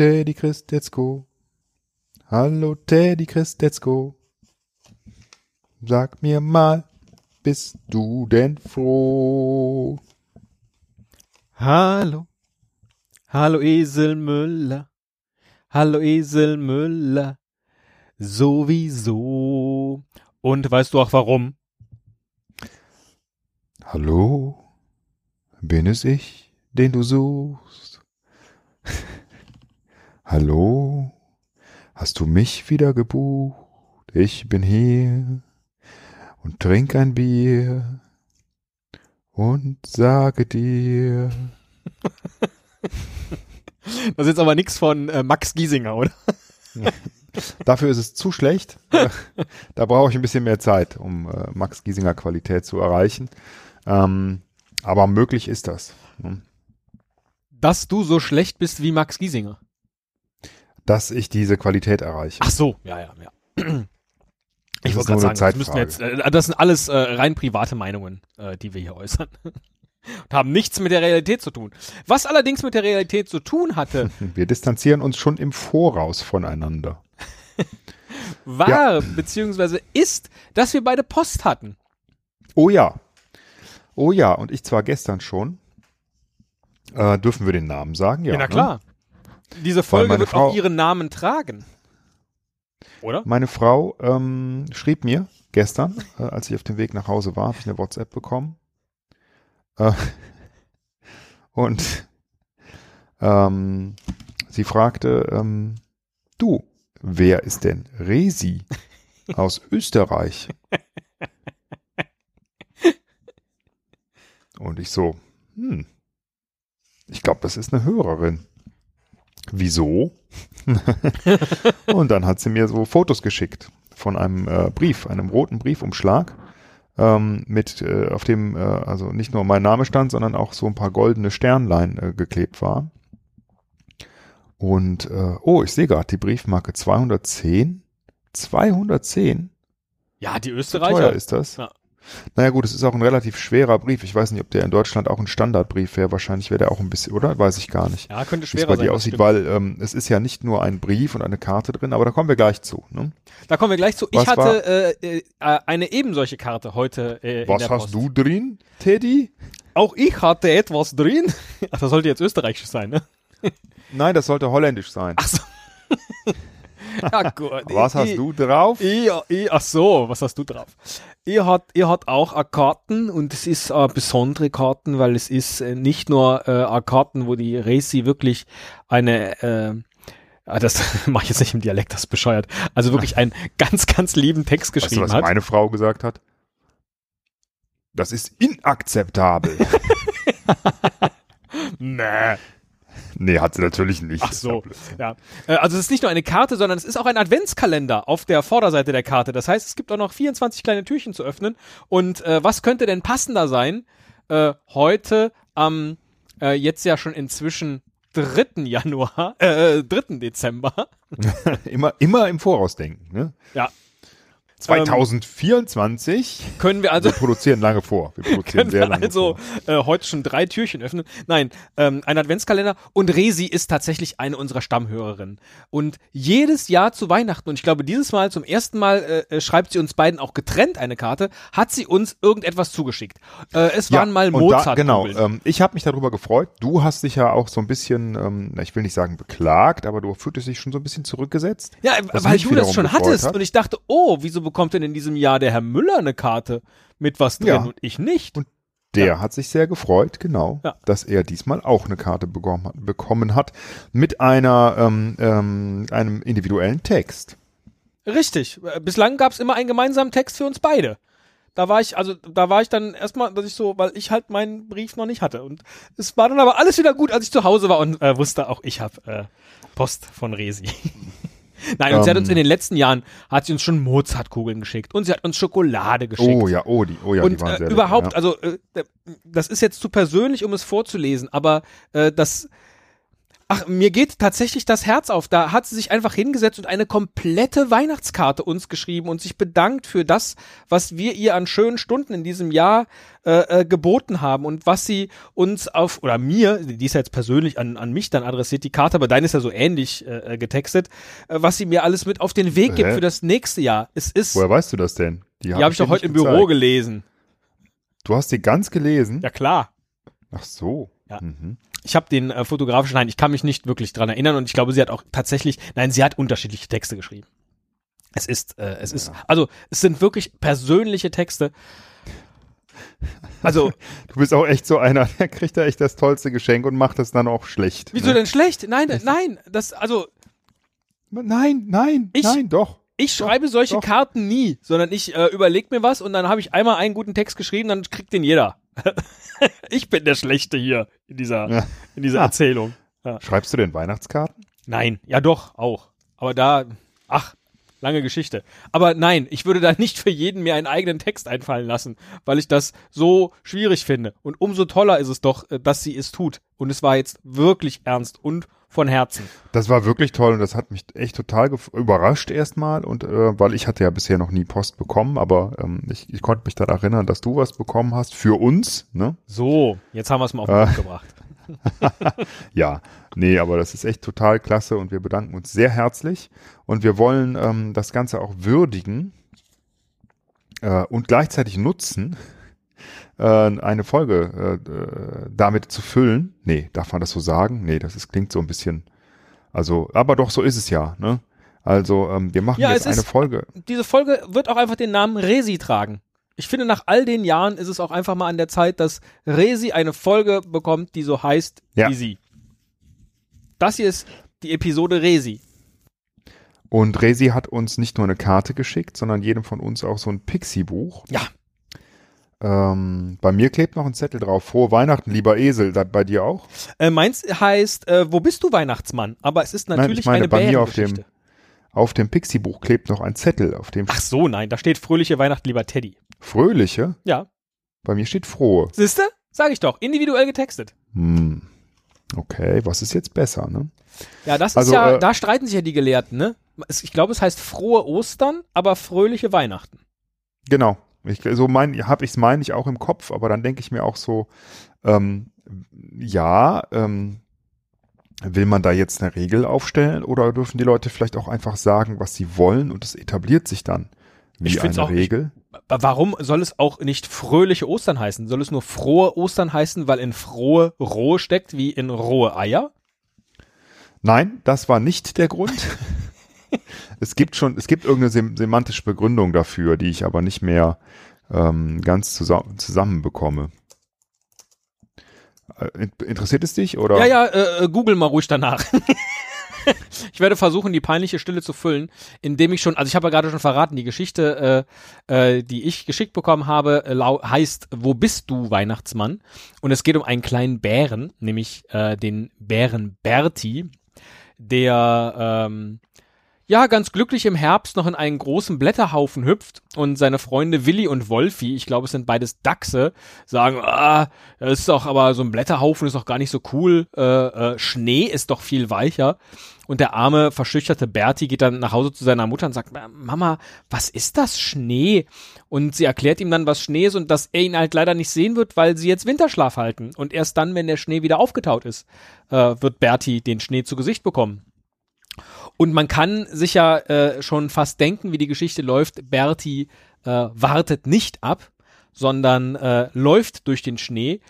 Teddy Christetzko. Hallo Teddy Christetzko. Sag mir mal, bist du denn froh? Hallo. Hallo Esel Müller. Hallo Esel Müller. Sowieso. Und weißt du auch warum? Hallo, bin es ich, den du suchst? Hallo, hast du mich wieder gebucht? Ich bin hier und trink ein Bier und sage dir. Das ist jetzt aber nichts von äh, Max Giesinger, oder? Dafür ist es zu schlecht. da brauche ich ein bisschen mehr Zeit, um äh, Max Giesinger Qualität zu erreichen. Ähm, aber möglich ist das. Ne? Dass du so schlecht bist wie Max Giesinger. Dass ich diese Qualität erreiche. Ach so, ja, ja, ja. Ich Das wollte gerade sagen, das, jetzt, äh, das sind alles äh, rein private Meinungen, äh, die wir hier äußern. Und haben nichts mit der Realität zu tun. Was allerdings mit der Realität zu tun hatte, Wir distanzieren uns schon im Voraus voneinander. war Ja. beziehungsweise ist, dass wir beide Post hatten. Oh ja. Oh ja, und ich zwar gestern schon. Äh, dürfen wir den Namen sagen? Ja, Ja, na ne? Diese Folge wird Frau- auch ihren Namen tragen. Oder? Meine Frau ähm, schrieb mir gestern, äh, als ich auf dem Weg nach Hause war, habe ich eine WhatsApp bekommen. Äh, und ähm, sie fragte, ähm, du, wer ist denn Resi aus Österreich? Und ich so, hm, ich glaube, das ist eine Hörerin. Wieso? Und dann hat sie mir so Fotos geschickt von einem äh, Brief, einem roten Briefumschlag, ähm, mit äh, auf dem äh, also nicht nur mein Name stand, sondern auch so ein paar goldene Sternlein äh, geklebt war. Und äh, oh, ich sehe gerade die Briefmarke 210. 210? Ja, die Wie Österreicher. teuer ist das? Ja. Naja gut, es ist auch ein relativ schwerer Brief. Ich weiß nicht, ob der in Deutschland auch ein Standardbrief wäre. Wahrscheinlich wäre der auch ein bisschen, oder? Weiß ich gar nicht. Ja, könnte Wie es schwerer bei sein. dir aussieht, stimmt. weil ähm, es ist ja nicht nur ein Brief und eine Karte drin, aber da kommen wir gleich zu. Ne? Da kommen wir gleich zu. Ich Was war- hatte äh, äh, eine eben solche Karte heute äh, in Was hast du drin, Teddy? Auch ich hatte etwas drin. Ach, das sollte jetzt österreichisch sein, ne? Nein, das sollte holländisch sein. Ach so. ja, gut. Was hast ich, du drauf? Ich, ich, ach so, was hast du drauf? Ihr hat, ihr hat auch eine Karten und es ist äh, besondere Karten, weil es ist äh, nicht nur äh, eine Karten, wo die Racing wirklich eine äh, ah, das mache ich jetzt nicht im Dialekt, das ist bescheuert. Also wirklich einen ganz, ganz lieben Text Weißt du, geschrieben was hat. meine Frau gesagt hat? Das ist inakzeptabel. Nee. Nee, hat sie natürlich nicht. Ach so, ja. Äh, Also es ist nicht nur eine Karte, sondern es ist auch ein Adventskalender auf der Vorderseite der Karte. Das heißt, es gibt auch noch 24 kleine Türchen zu öffnen. Und äh, was könnte denn passender sein? Äh, heute am äh, jetzt ja schon inzwischen 3. Januar, äh, 3. Dezember. Immer, immer im Voraus denken. Ne? Ja. 2024. Können wir also wir produzieren lange vor. Wir produzieren sehr wir lange also vor. äh, heute schon drei Türchen öffnen. Nein, ähm, ein Adventskalender und Resi ist tatsächlich eine unserer Stammhörerinnen. Und jedes Jahr zu Weihnachten, und ich glaube dieses Mal zum ersten Mal äh, äh, schreibt sie uns beiden auch getrennt eine Karte, hat sie uns irgendetwas zugeschickt. Äh, es waren mal und da, Mozart. Genau, ähm, ich habe mich darüber gefreut. Du hast dich ja auch so ein bisschen, ähm, ich will nicht sagen beklagt, aber du fühltest dich schon so ein bisschen zurückgesetzt. ja, weil du das schon hattest hat. und ich dachte, oh, wieso bekommt denn in diesem Jahr der Herr Müller eine Karte mit was drin Ja. und ich nicht? Und Der hat sich sehr gefreut, genau, Ja. dass er diesmal auch eine Karte bekommen hat, bekommen hat mit einer ähm, ähm, einem individuellen Text. Richtig. Äh, Bislang gab es immer einen gemeinsamen Text für uns beide. Da war ich, also da war ich dann erstmal, dass ich so, weil ich halt meinen Brief noch nicht hatte. Und es war dann aber alles wieder gut, als ich zu Hause war und äh, wusste auch, ich habe äh, Post von Resi. Nein, und sie hat Ähm. uns in den letzten Jahren, hat sie uns schon Mozartkugeln geschickt und sie hat uns Schokolade geschickt. Oh ja, oh die, oh ja, die und waren äh, sehr lecker, überhaupt, ja. also äh, das ist jetzt zu persönlich, um es vorzulesen, aber äh, das Ach, mir geht tatsächlich das Herz auf. Da hat sie sich einfach hingesetzt und eine komplette Weihnachtskarte uns geschrieben und sich bedankt für das, was wir ihr an schönen Stunden in diesem Jahr äh, äh, geboten haben und was sie uns auf, oder mir, die ist ja jetzt persönlich an, an mich dann adressiert, die Karte, aber deine ist ja so ähnlich äh, äh getextet, äh, was sie mir alles mit auf den Weg gibt Hä? für das nächste Jahr. Es ist, Woher weißt du das denn? die habe ich dir doch heute im Büro gezeigt. gelesen. Du hast die ganz gelesen? Ja klar. Ach so. Ja. Mhm. Ich habe den äh, fotografischen, nein, ich kann mich nicht wirklich dran erinnern und ich glaube, sie hat auch tatsächlich, nein, sie hat unterschiedliche Texte geschrieben. Es ist, äh, es ist, also es sind wirklich persönliche Texte. Also, Du bist auch echt so einer, der kriegt da echt das tollste Geschenk und macht es dann auch schlecht. wieso ne? denn schlecht? Nein, nein, das, also Nein, nein, Ich- nein, doch. ich schreibe solche doch. Karten nie, sondern ich äh, überlege mir was und dann habe ich einmal einen guten Text geschrieben, dann kriegt den jeder. ich bin der Schlechte hier in dieser, Ja. in dieser Ah. Erzählung. Schreibst du denn Weihnachtskarten? Nein, ja doch, auch. Aber da, ach, lange Geschichte. Aber nein, ich würde da nicht für jeden mir einen eigenen Text einfallen lassen, weil ich das so schwierig finde. Und umso toller ist es doch, äh, dass sie es tut. Und es war jetzt wirklich ernst und von Herzen. Das war wirklich toll und das hat mich echt total überrascht erstmal und äh, weil ich hatte ja bisher noch nie Post bekommen, aber ähm, ich, ich konnte mich daran erinnern, dass du was bekommen hast für uns, ne? So, jetzt haben wir es mal auf den Ah. Punkt gebracht. Ja, nee, aber das ist echt total klasse und wir bedanken uns sehr herzlich und wir wollen ähm, das Ganze auch würdigen äh, und gleichzeitig nutzen, äh, eine Folge äh, äh, damit zu füllen. Nee, darf man das so sagen? Nee, das ist, klingt so ein bisschen, also, aber doch, so ist es ja, ne? Also, ähm, wir machen Ja, jetzt eine ist- Folge. Diese Folge wird auch einfach den Namen Resi tragen. Ich finde, nach all den Jahren ist es auch einfach mal an der Zeit, dass Resi eine Folge bekommt, die so heißt Ja. wie sie. Das hier ist die Episode Resi. Und Resi hat uns nicht nur eine Karte geschickt, sondern jedem von uns auch so ein Pixie-Buch. Ja. Ähm, bei mir klebt noch ein Zettel drauf. Frohe Weihnachten, lieber Esel. Da, bei dir auch? Äh, meins heißt, äh, wo bist du Weihnachtsmann? Aber es ist Nein, natürlich ich meine, eine bei mir auf Bärengeschichte. Auf dem Pixie-Buch klebt noch ein Zettel, auf dem Ach so, nein, da steht fröhliche Weihnachten, lieber Teddy. fröhliche. Ja, Bei mir steht frohe. siehste? Sag ich doch, individuell getextet. Hm. Okay, was ist jetzt besser, ne? Ja, das Also, ist ja, äh, da streiten sich ja die Gelehrten, ne? Ich glaube, es heißt frohe Ostern, aber fröhliche Weihnachten. Genau. Ich, so mein, habe ich es meine ich auch im Kopf, aber dann denke ich mir auch so, ähm, ja, ähm, will man da jetzt eine Regel aufstellen oder dürfen die Leute vielleicht auch einfach sagen, was sie wollen und es etabliert sich dann wie Ich eine auch Regel? Aber Warum soll es auch nicht fröhliche Ostern heißen? Soll es nur frohe Ostern heißen, weil in frohe rohe steckt, wie in rohe Eier? Nein, das war nicht der Grund. es gibt schon, es gibt irgendeine sem semantische Begründung dafür, die ich aber nicht mehr ähm, ganz zusa zusammenbekomme. Äh, in- Interessiert es dich oder? Ja, ja, äh, äh, google mal ruhig danach. ich werde versuchen, die peinliche Stille zu füllen, indem ich schon, also ich habe ja gerade schon verraten, die Geschichte, äh, äh, die ich geschickt bekommen habe, äh, lau- heißt Wo bist du, Weihnachtsmann? Und es geht um einen kleinen Bären, nämlich äh, den Bären Berti, der ähm, ja ganz glücklich im Herbst noch in einen großen Blätterhaufen hüpft und seine Freunde Willi und Wolfi, ich glaube es sind beides Dachse, sagen, ah, das ist doch aber so ein Blätterhaufen ist doch gar nicht so cool, äh, äh, Schnee ist doch viel weicher. Und der arme, verschüchterte Berti geht dann nach Hause zu seiner Mutter und sagt, Mama, was ist das Schnee? Und sie erklärt ihm dann, was Schnee ist und dass er ihn halt leider nicht sehen wird, weil sie jetzt Winterschlaf halten. Und erst dann, wenn der Schnee wieder aufgetaut ist, äh, wird Berti den Schnee zu Gesicht bekommen. Und man kann sich ja äh, schon fast denken, wie die Geschichte läuft. Berti äh, wartet nicht ab, sondern äh, läuft durch den Schnee,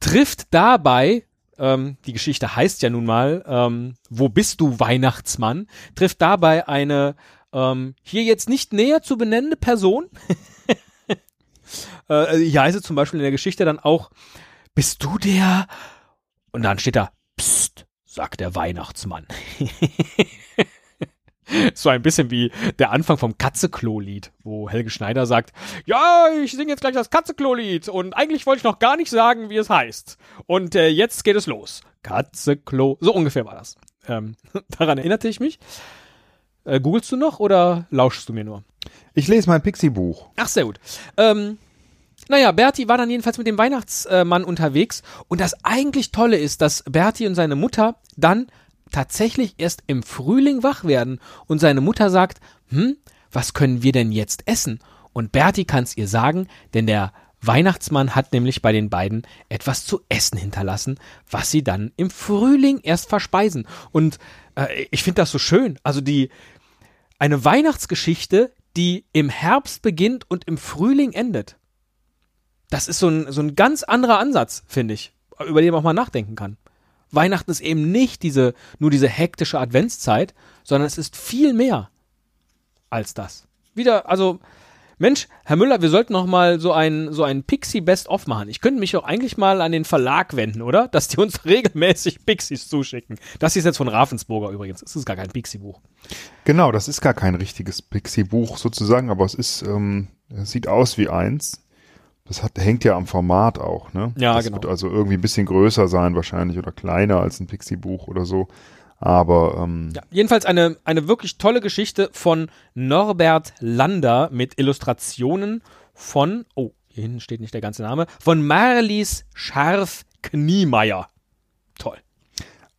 trifft dabei, ähm, die Geschichte heißt ja nun mal, ähm, wo bist du Weihnachtsmann, trifft dabei eine ähm, hier jetzt nicht näher zu benennende Person. äh, hier heißt es zum Beispiel in der Geschichte dann auch, bist du der? Und dann steht da, sagt der Weihnachtsmann. so ein bisschen wie der Anfang vom Katzeklo-Lied, wo Helge Schneider sagt, ja, ich singe jetzt gleich das Katzeklo-Lied und eigentlich wollte ich noch gar nicht sagen, wie es heißt. Und äh, jetzt geht es los. Katzeklo. So ungefähr war das. Ähm, daran erinnerte ich mich. Äh, googelst du noch oder lauschst du mir nur? Ich lese mein Pixie-Buch. Ach, sehr gut. Ähm, Naja, Bertie war dann jedenfalls mit dem Weihnachtsmann unterwegs und das eigentlich Tolle ist, dass Bertie und seine Mutter dann tatsächlich erst im Frühling wach werden und seine Mutter sagt, hm, was können wir denn jetzt essen? Und Bertie kann es ihr sagen, denn der Weihnachtsmann hat nämlich bei den beiden etwas zu essen hinterlassen, was sie dann im Frühling erst verspeisen. Und äh, ich finde das so schön. Also die eine Weihnachtsgeschichte, die im Herbst beginnt und im Frühling endet. Das ist so ein, so ein ganz anderer Ansatz, finde ich, über den man auch mal nachdenken kann. Weihnachten ist eben nicht diese, nur diese hektische Adventszeit, sondern es ist viel mehr als das. Wieder, also, Mensch, Herr Müller, wir sollten noch mal so ein, so ein Pixie Best-of machen. Ich könnte mich auch eigentlich mal an den Verlag wenden, oder? Dass die uns regelmäßig Pixies zuschicken. Das ist jetzt von Ravensburger übrigens. Das ist gar kein Pixie-Buch. Genau, das ist gar kein richtiges Pixie-Buch sozusagen, aber es ist, ähm, es sieht aus wie eins. Das hat, hängt ja am Format auch, ne? Ja, das genau. wird also irgendwie ein bisschen größer sein wahrscheinlich oder kleiner als ein Pixie-Buch oder so. Aber ähm, Ja, jedenfalls eine, eine wirklich tolle Geschichte von Norbert Lander mit Illustrationen von, oh, hier hinten steht nicht der ganze Name, von Marlies Scharf Kniemeyer. Toll.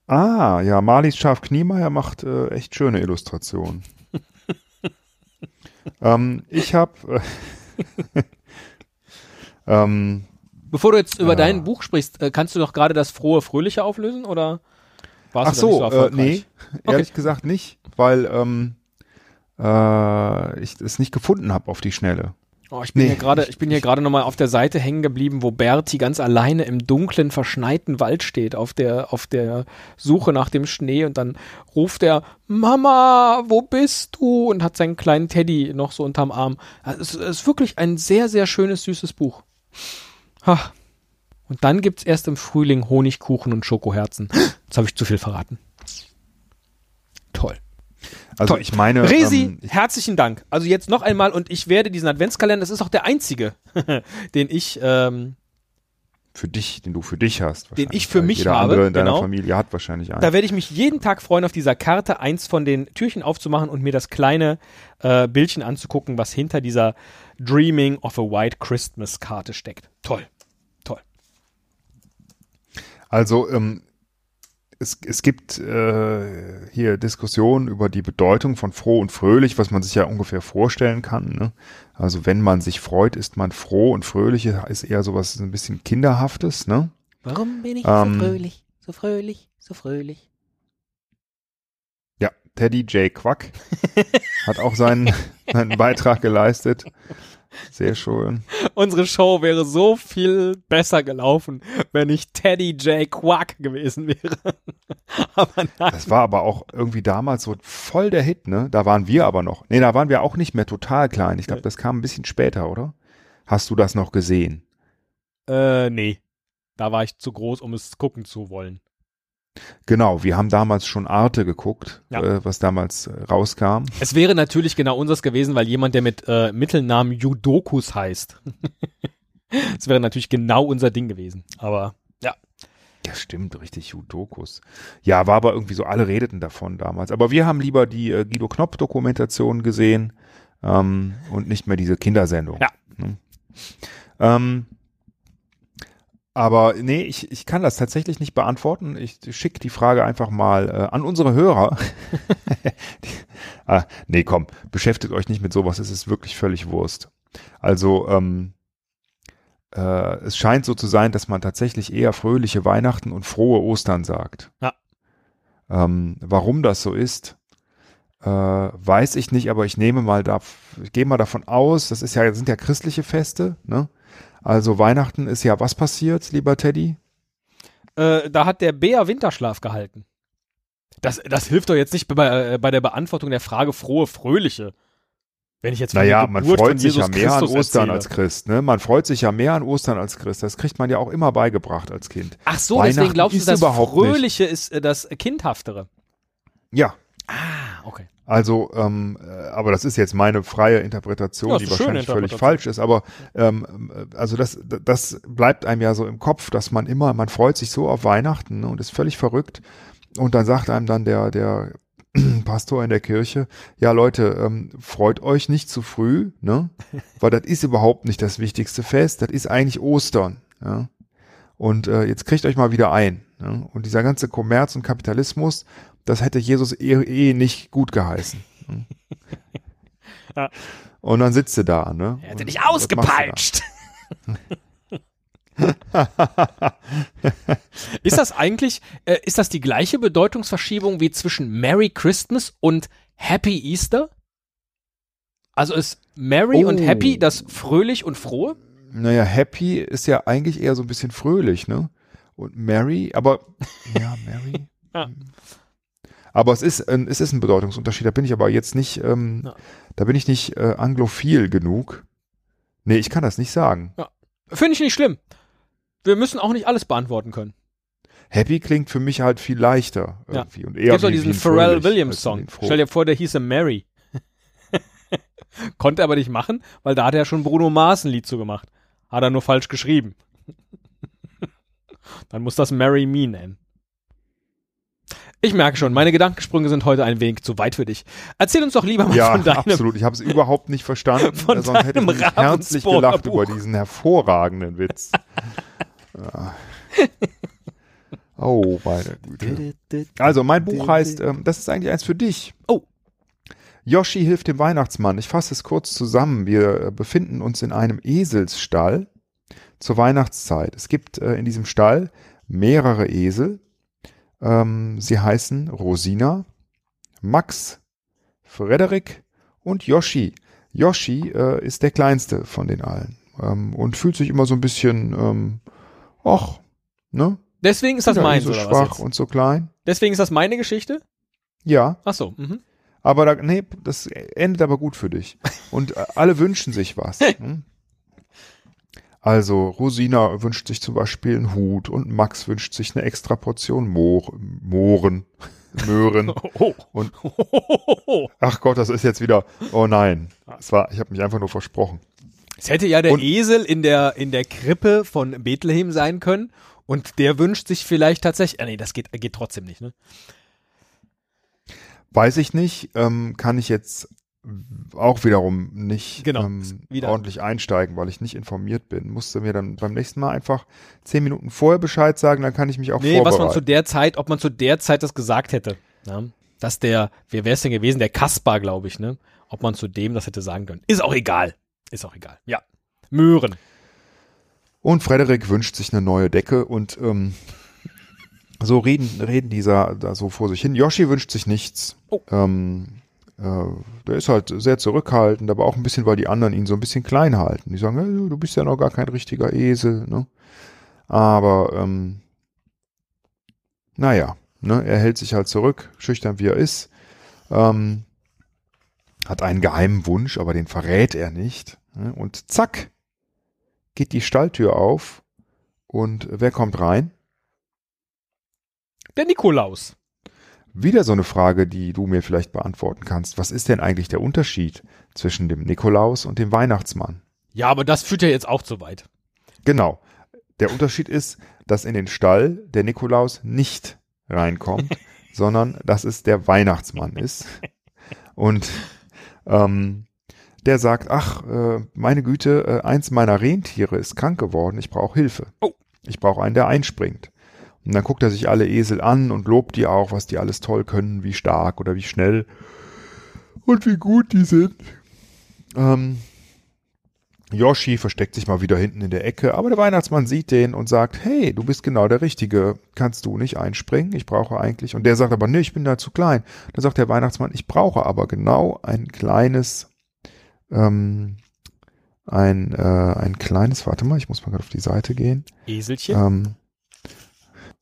ah, ja, Marlies Schaf Kniemeyer macht äh, echt schöne Illustrationen. ähm, ich habe äh, ähm, Bevor du jetzt über Ja. dein Buch sprichst, äh, kannst du doch gerade das frohe Fröhliche auflösen oder warst Ach du da nicht so, so äh, erfolgreich? nee, ehrlich gesagt nicht, weil ähm, äh, ich es nicht gefunden habe auf die Schnelle. Oh, ich bin Nee, hier gerade, ich- ich bin hier gerade nochmal auf der Seite hängen geblieben, wo Bertie ganz alleine im dunklen, verschneiten Wald steht, auf der, auf der Suche nach dem Schnee und dann ruft er, Mama, wo bist du? Und hat seinen kleinen Teddy noch so unterm Arm. Es ist wirklich ein sehr, sehr schönes, süßes Buch. Ha. Und dann gibt's erst im Frühling Honigkuchen und Schokoherzen. Jetzt habe ich zu viel verraten. Toll. Also Toll. ich meine, Resi, ähm, ich, herzlichen Dank. Also jetzt noch einmal und ich werde diesen Adventskalender, das ist auch der einzige, den ich, ähm, für dich, den du für dich hast. Den ich für mich jeder habe, andere in deiner genau. Familie hat wahrscheinlich einen. da werde ich mich jeden Tag freuen, auf dieser Karte eins von den Türchen aufzumachen und mir das kleine äh, Bildchen anzugucken, was hinter dieser Dreaming of a White Christmas Karte steckt. Toll. Toll. Also ähm, es, es gibt äh, hier Diskussionen über die Bedeutung von froh und fröhlich, was man sich ja ungefähr vorstellen kann. Ne? Also wenn man sich freut, ist man froh und fröhlich ist eher sowas ein bisschen kinderhaftes. Ne? Warum bin ich Ähm, fröhlich, so fröhlich, so fröhlich? Ja, Teddy J. Quack hat auch seinen, seinen Beitrag geleistet. Sehr schön. Unsere Show wäre so viel besser gelaufen, wenn ich Teddy J. Quack gewesen wäre. Aber nein. Das war aber auch irgendwie damals so voll der Hit, ne? Da waren wir aber noch. Nee, da waren wir auch nicht mehr total klein. Ich glaube, das kam ein bisschen später, oder? Hast du das noch gesehen? Äh, nee. Da war ich zu groß, um es gucken zu wollen. Genau, wir haben damals schon Arte geguckt, Ja. äh, was damals äh, rauskam. Es wäre natürlich genau unseres gewesen, weil jemand, der mit äh, Mittelnamen Judokus heißt. Es wäre natürlich genau unser Ding gewesen. Aber ja. Ja, stimmt, richtig, Judokus. Ja, war aber irgendwie so, alle redeten davon damals. Aber wir haben lieber die äh, Guido Knopp-Dokumentation gesehen ähm, und nicht mehr diese Kindersendung. Ja. Ne? Ähm, aber nee, ich, ich kann das tatsächlich nicht beantworten. Ich schicke die Frage einfach mal äh, an unsere Hörer. die, ah, nee, komm, beschäftigt euch nicht mit sowas, es ist wirklich völlig Wurst. Also, ähm, äh, es scheint so zu sein, dass man tatsächlich eher fröhliche Weihnachten und frohe Ostern sagt. Ja. Ähm, warum das so ist, äh, weiß ich nicht, aber ich nehme mal da, ich gehe mal davon aus, das ist ja, sind ja christliche Feste, ne? Also Weihnachten ist ja was passiert, lieber Teddy? Äh, da hat der Bär Winterschlaf gehalten. Das, das hilft doch jetzt nicht bei, äh, bei der Beantwortung der Frage frohe, fröhliche. Wenn ich jetzt Naja, man freut sich ja mehr an Christus Ostern erzähle. als Christ, ne? Man freut sich ja mehr an Ostern als Christ. Das kriegt man ja auch immer beigebracht als Kind. Ach so, deswegen glaubst du, das überhaupt nicht. Fröhliche ist äh, das Kindhaftere. Ja, Ah, okay. Also, ähm, äh, aber das ist jetzt meine freie Interpretation, Ja, die wahrscheinlich völlig falsch ist. Aber ähm, äh, also das, das bleibt einem ja so im Kopf, dass man immer, man freut sich so auf Weihnachten ne, und ist völlig verrückt. Und dann sagt einem dann der, der Pastor in der Kirche, ja Leute, ähm, freut euch nicht zu früh, ne? Weil das ist überhaupt nicht das wichtigste Fest, das ist eigentlich Ostern, ja? Und äh, jetzt kriegt euch mal wieder ein. Ne? Und dieser ganze Kommerz und Kapitalismus, das hätte Jesus eh, eh nicht gut geheißen. Ne? Ja. Und dann sitzt du da, ne? Er hätte Und dich ausgepeitscht. ist das eigentlich, äh, ist das die gleiche Bedeutungsverschiebung wie zwischen Merry Christmas und Happy Easter? Also ist Merry und Oh. Happy das fröhlich und frohe? Naja, Happy ist ja eigentlich eher so ein bisschen fröhlich, ne? Und Mary, aber ja, Mary. Ja. Aber es ist, ein, es ist ein Bedeutungsunterschied. Da bin ich aber jetzt nicht, ähm, Ja. da bin ich nicht äh, anglophil genug. Nee, ich kann das nicht sagen. Finde ich nicht schlimm. Wir müssen auch nicht alles beantworten können. Happy klingt für mich halt viel leichter Ja. irgendwie und eher Gibt wie, diesen Pharrell Williams Song. Stell dir vor, der hieße Mary. Konnte aber nicht machen, weil da hat er schon Bruno Mars ein Lied zu gemacht. Hat er nur falsch geschrieben. Dann muss das Marry Me nennen. Ich merke schon, meine Gedankensprünge sind heute ein wenig zu weit für dich. Erzähl uns doch lieber mal Ja, von deinem. absolut. Ich habe es überhaupt nicht verstanden. Von sonst hätte ich herzlich gelacht Buch. über diesen hervorragenden Witz. Ja. Oh, meine Güte. Also, mein Buch heißt, ähm, das ist eigentlich eins für dich. Oh. Yoshi hilft dem Weihnachtsmann. Ich fasse es kurz zusammen. Wir befinden uns in einem Eselsstall zur Weihnachtszeit. Es gibt äh, in diesem Stall mehrere Esel. Ähm, sie heißen Rosina, Max, Frederik und Yoshi. Yoshi äh, ist der kleinste von den allen ähm, und fühlt sich immer so ein bisschen, ähm, ach, ne? Deswegen ist das meins, so schwach und so klein. Deswegen ist das meine Geschichte? Ja, Ach so. Mhm. aber da, nee, das endet aber gut für dich. Und äh, alle wünschen sich was. hm? Also Rosina wünscht sich zum Beispiel einen Hut und Max wünscht sich eine extra Portion Moor, Mohren, Möhren. Oh. Und- Ach Gott, das ist jetzt wieder. Oh nein, es war, ich habe mich einfach nur versprochen. es hätte ja der Und- Esel in der in der Krippe von Bethlehem sein können und der wünscht sich vielleicht tatsächlich. Ah, nee, das geht geht trotzdem nicht, ne? Weiß ich nicht, ähm, kann ich jetzt auch wiederum nicht Genau, ähm, wieder- ordentlich einsteigen, weil ich nicht informiert bin. Musste mir dann beim nächsten Mal einfach zehn Minuten vorher Bescheid sagen, dann kann ich mich auch Nee, was man zu vorbereiten. der Zeit, ob man zu der Zeit das gesagt hätte. Ja? Dass der, wer wäre es denn gewesen? Der Kaspar, glaube ich, ne? Ob man zu dem das hätte sagen können. Ist auch egal. Ist auch egal. Ja. Möhren. Und Frederik wünscht sich eine neue Decke und ähm, so reden, reden dieser da so vor sich hin. Yoshi wünscht sich nichts. Oh. Ähm, äh, der ist halt sehr zurückhaltend, aber auch ein bisschen, weil die anderen ihn so ein bisschen klein halten. Die sagen, hey, du bist ja noch gar kein richtiger Esel. Ne? Aber ähm, naja, ne, er hält sich halt zurück, schüchtern wie er ist. Ähm, hat einen geheimen Wunsch, aber den verrät er nicht. Ne? Und zack, geht die Stalltür auf und wer kommt rein? Der Nikolaus. Wieder so eine Frage, die du mir vielleicht beantworten kannst. Was ist denn eigentlich der Unterschied zwischen dem Nikolaus und dem Weihnachtsmann? Ja, aber das führt ja jetzt auch zu weit. Genau. Der Unterschied ist, dass in den Stall der Nikolaus nicht reinkommt, sondern dass es der Weihnachtsmann ist. Und ähm, der sagt, ach, äh, meine Güte, äh, eins meiner Rentiere ist krank geworden, ich brauche Hilfe. Oh. Ich brauche einen, der einspringt. Und dann guckt er sich alle Esel an und lobt die auch, was die alles toll können, wie stark oder wie schnell und wie gut die sind. Ähm, Yoshi versteckt sich mal wieder hinten in der Ecke, aber der Weihnachtsmann sieht den und sagt, hey, du bist genau der Richtige, kannst du nicht einspringen? Ich brauche eigentlich. Und der sagt aber, nee, ich bin da zu klein. Dann sagt der Weihnachtsmann, ich brauche aber genau ein kleines, ähm, ein, äh, ein kleines, warte mal, ich muss mal gerade auf die Seite gehen. Eselchen. Ähm,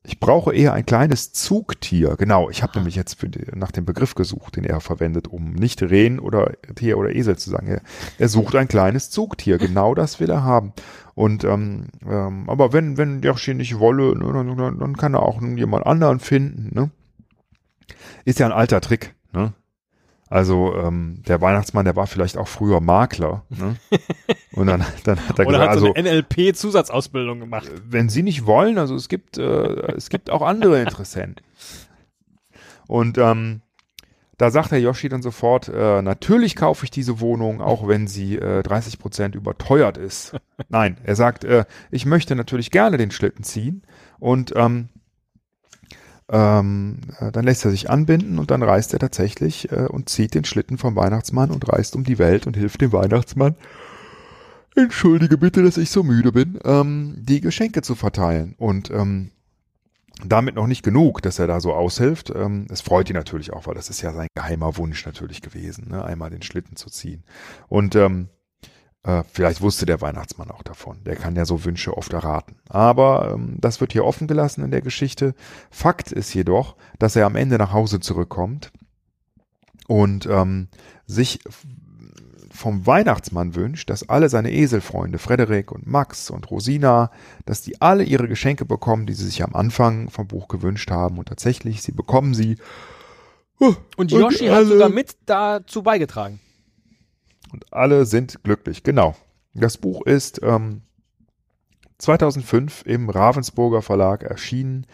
ich brauche eher ein kleines Zugtier. Genau, ich habe nämlich jetzt für die, nach dem Begriff gesucht, den er verwendet, um nicht Rehen oder Tier oder Esel zu sagen. Er, er sucht ein kleines Zugtier. Genau das will er haben. Und ähm, ähm, aber wenn wenn Yoshi nicht wolle, ne, dann, dann, dann kann er auch jemand anderen finden. Ne? Ist ja ein alter Trick. Ne? Also ähm, der Weihnachtsmann, der war vielleicht auch früher Makler. Ne? Und dann, dann hat er Oder gesagt, hat so also eine NLP-Zusatzausbildung gemacht. wenn Sie nicht wollen, also es gibt, äh, es gibt auch andere Interessenten. Und ähm, da sagt der Yoshi dann sofort, äh, natürlich kaufe ich diese Wohnung, auch wenn sie äh, 30 Prozent überteuert ist. Nein, er sagt, äh, ich möchte natürlich gerne den Schlitten ziehen und ähm, ähm, äh, dann lässt er sich anbinden und dann reist er tatsächlich äh, und zieht den Schlitten vom Weihnachtsmann und reist um die Welt und hilft dem Weihnachtsmann. Entschuldige bitte, dass ich so müde bin, ähm, die Geschenke zu verteilen. Und ähm, damit noch nicht genug, dass er da so aushilft. Ähm, es freut ihn natürlich auch, weil das ist ja sein geheimer Wunsch natürlich gewesen, ne? einmal den Schlitten zu ziehen. Und ähm, äh, vielleicht wusste der Weihnachtsmann auch davon. Der kann ja so Wünsche oft erraten. Aber ähm, das wird hier offen gelassen in der Geschichte. Fakt ist jedoch, dass er am Ende nach Hause zurückkommt und ähm, sich vom Weihnachtsmann wünscht, dass alle seine Eselfreunde, Frederik und Max und Rosina, dass die alle ihre Geschenke bekommen, die sie sich am Anfang vom Buch gewünscht haben. Und tatsächlich, sie bekommen sie. Und Yoshi und hat sogar mit dazu beigetragen. Und alle sind glücklich, genau. Das Buch ist ähm, 2005 im Ravensburger Verlag erschienen.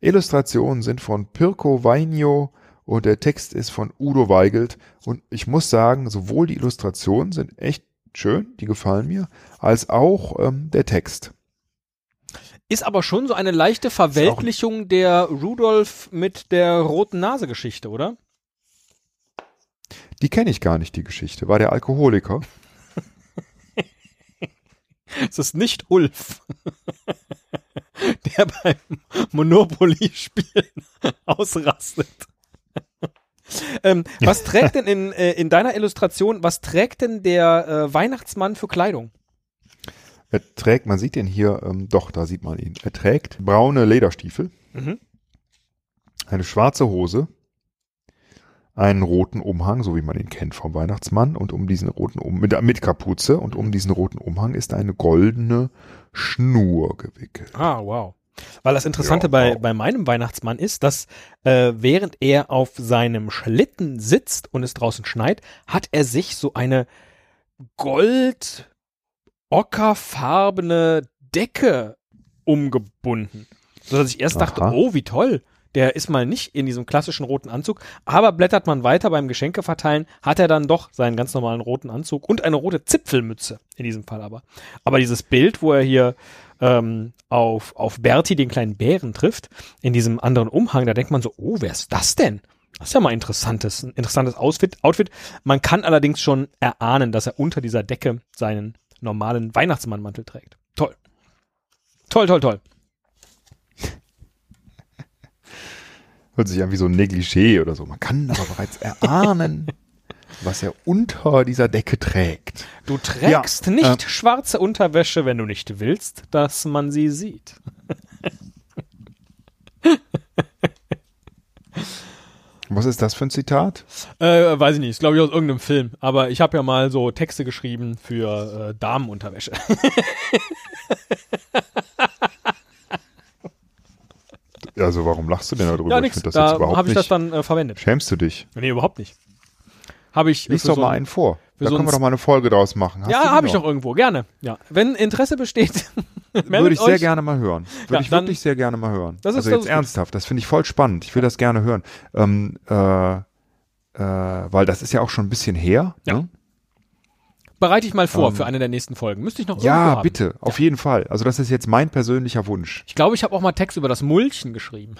Illustrationen sind von Pirko Vainio und der Text ist von Udo Weigelt. Und ich muss sagen, sowohl die Illustrationen sind echt schön, die gefallen mir, als auch ähm, der Text. Ist aber schon so eine leichte Verweltlichung der Rudolf mit der roten Nase Geschichte, oder? Die kenne ich gar nicht, die Geschichte. War der Alkoholiker? es ist nicht Ulf, der beim Monopoly-Spielen ausrastet. ähm, was trägt denn in, äh, in deiner Illustration, was trägt denn der äh, Weihnachtsmann für Kleidung? Er trägt, man sieht den hier, ähm, doch, da sieht man ihn. Er trägt braune Lederstiefel, mhm. eine schwarze Hose, einen roten Umhang, so wie man ihn kennt vom Weihnachtsmann, und um diesen roten um mit, mit Kapuze und um diesen roten Umhang ist eine goldene Schnur gewickelt. Ah, wow. Weil das Interessante ja, bei, bei meinem Weihnachtsmann ist, dass äh, während er auf seinem Schlitten sitzt und es draußen schneit, hat er sich so eine gold ockerfarbene Decke umgebunden. So dass ich erst Aha. dachte, oh, wie toll. Der ist mal nicht in diesem klassischen roten Anzug, aber blättert man weiter beim Geschenke verteilen, hat er dann doch seinen ganz normalen roten Anzug und eine rote Zipfelmütze in diesem Fall aber. Aber dieses Bild, wo er hier ähm, auf, auf Bertie, den kleinen Bären, trifft, in diesem anderen Umhang, da denkt man so, oh, wer ist das denn? Das ist ja mal interessantes, ein interessantes Outfit, Outfit. Man kann allerdings schon erahnen, dass er unter dieser Decke seinen normalen Weihnachtsmannmantel trägt. Toll. Toll, toll, toll. Hört sich an wie so ein Negligé oder so. Man kann aber bereits erahnen, was er unter dieser Decke trägt. Du trägst ja, nicht äh, schwarze Unterwäsche, wenn du nicht willst, dass man sie sieht. Was ist das für ein Zitat? Äh, weiß ich nicht, ist glaube ich aus irgendeinem Film. Aber ich habe ja mal so Texte geschrieben für äh, Damenunterwäsche. Also warum lachst du denn darüber? Ja, nix. Ich das da habe ich das dann äh, verwendet. Schämst du dich? Nee, überhaupt nicht. Habe ich. Lies doch so mal einen vor. Da können wir doch mal eine Folge draus machen. Hast ja, habe ich doch irgendwo. Gerne. Ja. Wenn Interesse besteht, würde ich euch. sehr gerne mal hören. Würde ja, ich wirklich sehr gerne mal hören. Das ist, also jetzt das ernsthaft. Das finde ich voll spannend. Ich will das gerne hören. Ähm, äh, äh, weil das ist ja auch schon ein bisschen her. Ja. Ne? Bereite ich mal vor um, ähm, für eine der nächsten Folgen. Müsste ich noch Ja, bitte, auf ja. jeden Fall. Also das ist jetzt mein persönlicher Wunsch. Ich glaube, ich habe auch mal Text über das Mulchen geschrieben.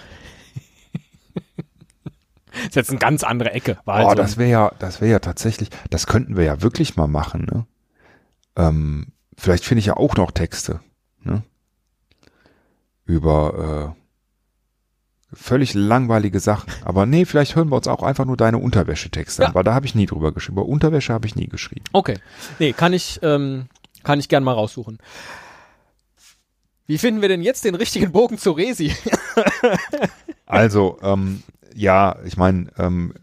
ist jetzt eine ganz andere Ecke. War halt oh, so das wäre ja, das wäre ja tatsächlich, das könnten wir ja wirklich mal machen. Ne? Ähm, vielleicht finde ich ja auch noch Texte ne? über äh, völlig langweilige Sachen. Aber nee, vielleicht hören wir uns auch einfach nur deine Unterwäschetexte ja. an, weil da habe ich nie drüber geschrieben. Über Unterwäsche habe ich nie geschrieben. Okay. Nee, kann ich, ähm, kann ich gern mal raussuchen. Wie finden wir denn jetzt den richtigen Bogen zu Resi? also, ähm, ja, ich meine, ähm,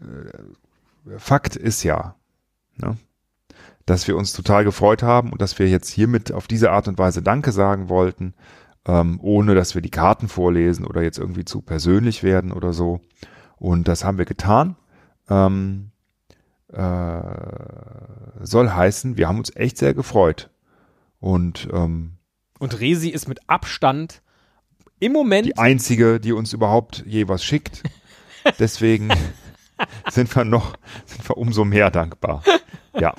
Fakt ist ja, ne, dass wir uns total gefreut haben und dass wir jetzt hiermit auf diese Art und Weise Danke sagen wollten ähm, ohne dass wir die Karten vorlesen oder jetzt irgendwie zu persönlich werden oder so. Und das haben wir getan. Ähm, äh, soll heißen, wir haben uns echt sehr gefreut. Und, ähm, und Resi ist mit Abstand im Moment die einzige, die uns überhaupt je was schickt. Deswegen sind wir noch, sind wir umso mehr dankbar. Ja.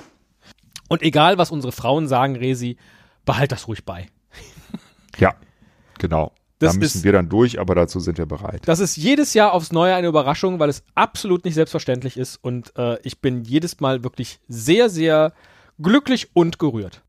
Und egal, was unsere Frauen sagen, Resi, behalt das ruhig bei. Ja, genau. Das da müssen ist- wir dann durch, aber dazu sind wir bereit. Das ist jedes Jahr aufs Neue eine Überraschung, weil es absolut nicht selbstverständlich ist und äh, ich bin jedes Mal wirklich sehr, sehr glücklich und gerührt.